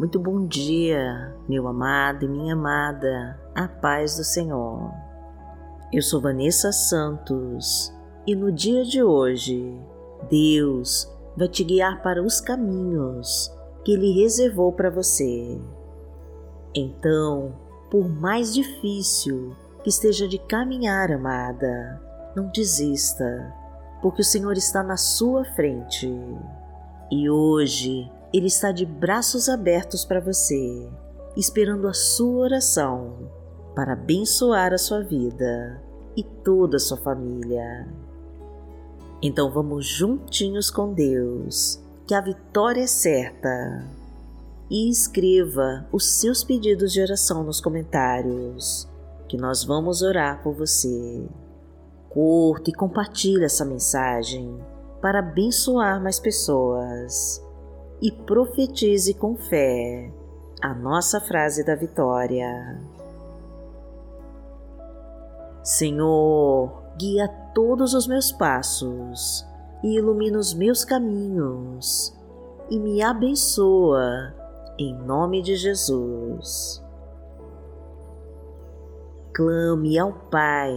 Muito bom dia, meu amado e minha amada, a paz do Senhor. Eu sou Vanessa Santos e no dia de hoje, Deus vai te guiar para os caminhos que Ele reservou para você. Então, por mais difícil que esteja de caminhar, amada, não desista, porque o Senhor está na sua frente. E hoje ele está de braços abertos para você, esperando a sua oração para abençoar a sua vida e toda a sua família. Então vamos juntinhos com Deus, que a vitória é certa. E escreva os seus pedidos de oração nos comentários, que nós vamos orar por você. Curta e compartilhe essa mensagem para abençoar mais pessoas e profetize com fé a nossa frase da vitória. Senhor, guia todos os meus passos e ilumina os meus caminhos e me abençoa em nome de Jesus. Clame ao Pai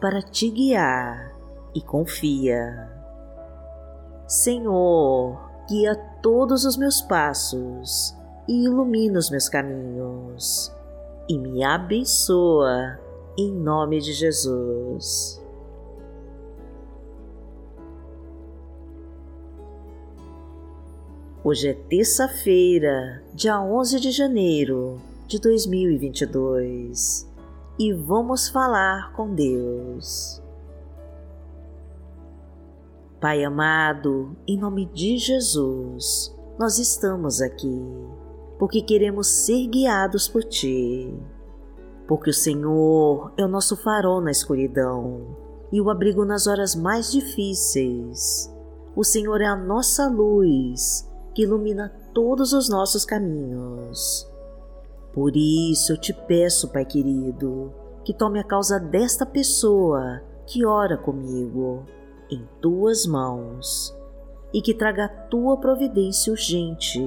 para te guiar e confia. Senhor, guia todos os meus passos e ilumina os meus caminhos e me abençoa em nome de Jesus. Hoje é terça-feira, dia 11 de janeiro de 2022 e vamos falar com Deus. Pai amado, em nome de Jesus, nós estamos aqui porque queremos ser guiados por Ti. Porque o Senhor é o nosso farol na escuridão e o abrigo nas horas mais difíceis. O Senhor é a nossa luz que ilumina todos os nossos caminhos. Por isso eu te peço, Pai querido, que tome a causa desta pessoa que ora comigo em tuas mãos e que traga a tua providência urgente.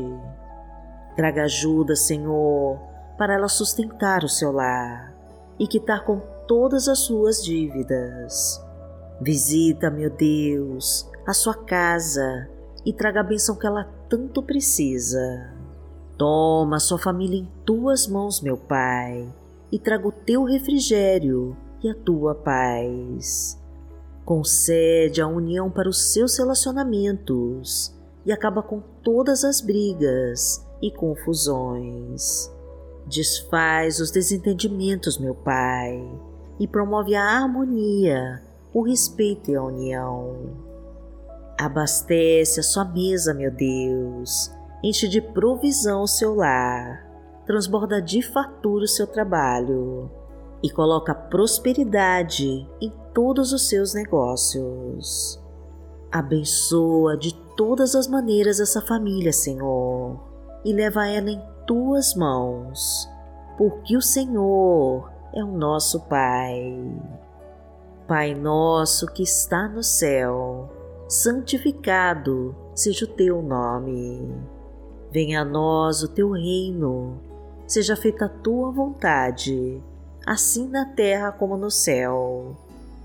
Traga ajuda, Senhor, para ela sustentar o seu lar e quitar com todas as suas dívidas. Visita, meu Deus, a sua casa e traga a bênção que ela tanto precisa. Toma sua família em tuas mãos, meu Pai, e traga o teu refrigério e a tua paz. Concede a união para os seus relacionamentos e acaba com todas as brigas e confusões. Desfaz os desentendimentos, meu Pai, e promove a harmonia, o respeito e a união. Abastece a sua mesa, meu Deus, enche de provisão o seu lar, transborda de fartura o seu trabalho e coloca prosperidade em todos os seus negócios. Abençoa de todas as maneiras essa família, Senhor, e leva ela em tuas mãos, porque o Senhor é o nosso Pai. Pai nosso que está no céu, santificado seja o teu nome. Venha a nós o teu reino, seja feita a tua vontade, assim na terra como no céu.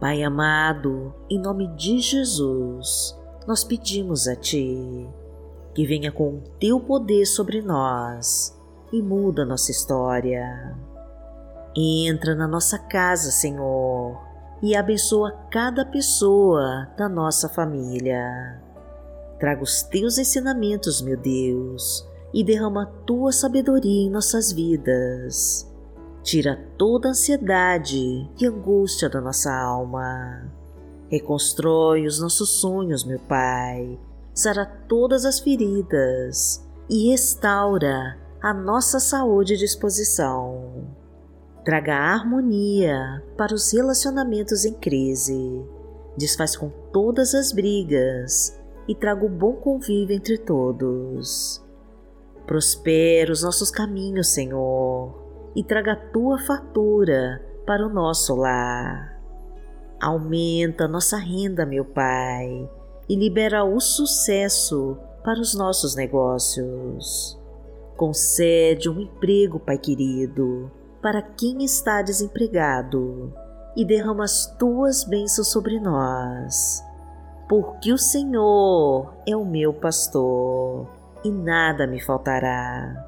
Pai amado, em nome de Jesus, nós pedimos a Ti que venha com o Teu poder sobre nós e muda nossa história. Entra na nossa casa, Senhor, e abençoa cada pessoa da nossa família. Traga os Teus ensinamentos, meu Deus, e derrama a Tua sabedoria em nossas vidas Tira toda a ansiedade e angústia da nossa alma. Reconstrói os nossos sonhos, meu Pai. Sara todas as feridas e restaura a nossa saúde e disposição. Traga harmonia para os relacionamentos em crise. Desfaz com todas as brigas e traga o bom convívio entre todos. Prospera os nossos caminhos, Senhor, e traga a tua fartura para o nosso lar. Aumenta nossa renda, meu Pai, e libera o sucesso para os nossos negócios. Concede um emprego, Pai querido, para quem está desempregado e derrama as tuas bênçãos sobre nós. Porque o Senhor é o meu pastor e nada me faltará.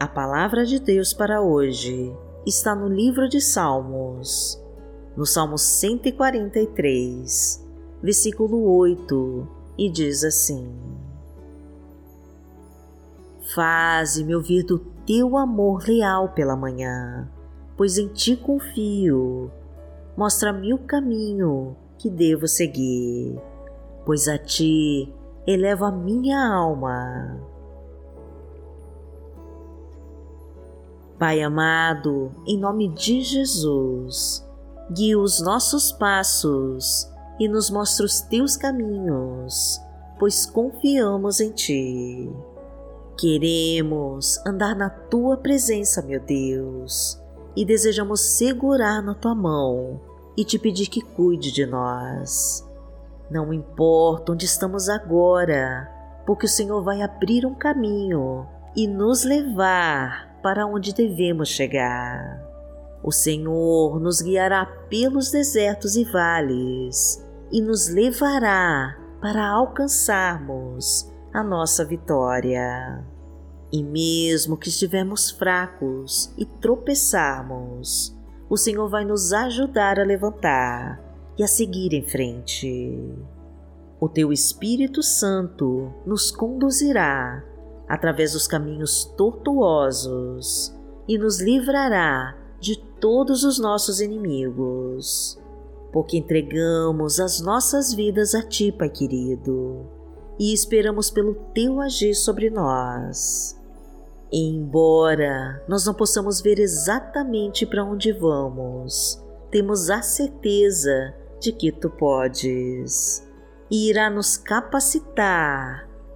A palavra de Deus para hoje está no livro de Salmos, no Salmo 143, versículo 8, e diz assim: Faze-me ouvir do teu amor leal pela manhã, pois em ti confio. Mostra-me o caminho que devo seguir, pois a ti elevo a minha alma. Pai amado, em nome de Jesus, guia os nossos passos e nos mostra os teus caminhos, pois confiamos em Ti. Queremos andar na Tua presença, meu Deus, e desejamos segurar na Tua mão e te pedir que cuide de nós. Não importa onde estamos agora, porque o Senhor vai abrir um caminho e nos levar para onde devemos chegar. O Senhor nos guiará pelos desertos e vales e nos levará para alcançarmos a nossa vitória. E mesmo que estivermos fracos e tropeçarmos, o Senhor vai nos ajudar a levantar e a seguir em frente. O Teu Espírito Santo nos conduzirá através dos caminhos tortuosos e nos livrará de todos os nossos inimigos, porque entregamos as nossas vidas a Ti, Pai querido, e esperamos pelo Teu agir sobre nós. E embora nós não possamos ver exatamente para onde vamos, temos a certeza de que Tu podes e irá nos capacitar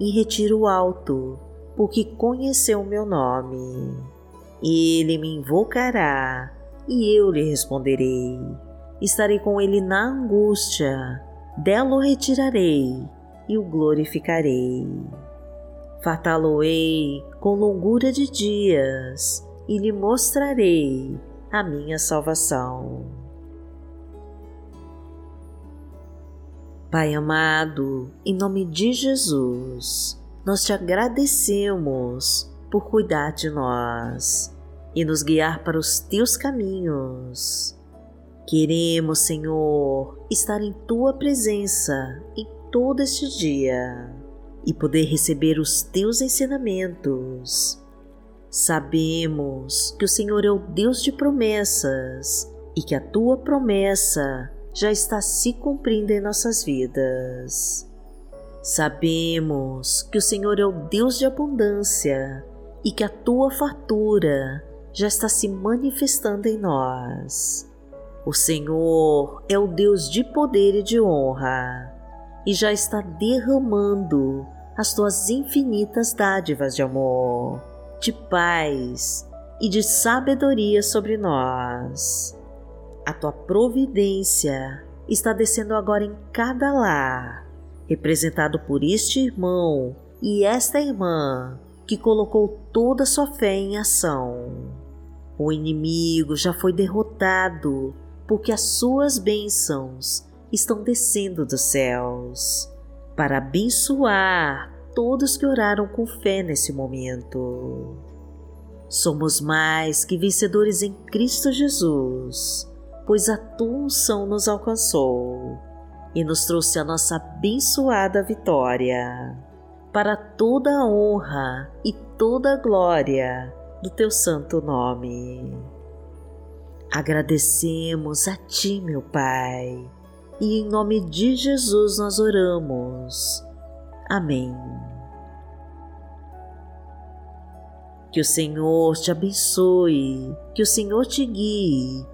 em retiro alto, porque conheceu meu nome. Ele me invocará e eu lhe responderei. Estarei com ele na angústia, dela o retirarei e o glorificarei. Fartá-lo-ei com longura de dias e lhe mostrarei a minha salvação. Pai amado, em nome de Jesus, nós te agradecemos por cuidar de nós e nos guiar para os teus caminhos. Queremos, Senhor, estar em tua presença em todo este dia e poder receber os teus ensinamentos. Sabemos que o Senhor é o Deus de promessas e que a tua promessa já está se cumprindo em nossas vidas. Sabemos que o Senhor é o Deus de abundância e que a tua fartura já está se manifestando em nós. O Senhor é o Deus de poder e de honra e já está derramando as tuas infinitas dádivas de amor, de paz e de sabedoria sobre nós. A tua providência está descendo agora em cada lar, representado por este irmão e esta irmã que colocou toda a sua fé em ação. O inimigo já foi derrotado, porque as suas bênçãos estão descendo dos céus para abençoar todos que oraram com fé nesse momento. Somos mais que vencedores em Cristo Jesus, pois a tua unção nos alcançou e nos trouxe a nossa abençoada vitória. Para toda a honra e toda a glória do teu santo nome. Agradecemos a ti, meu Pai, e em nome de Jesus nós oramos. Amém. Que o Senhor te abençoe, que o Senhor te guie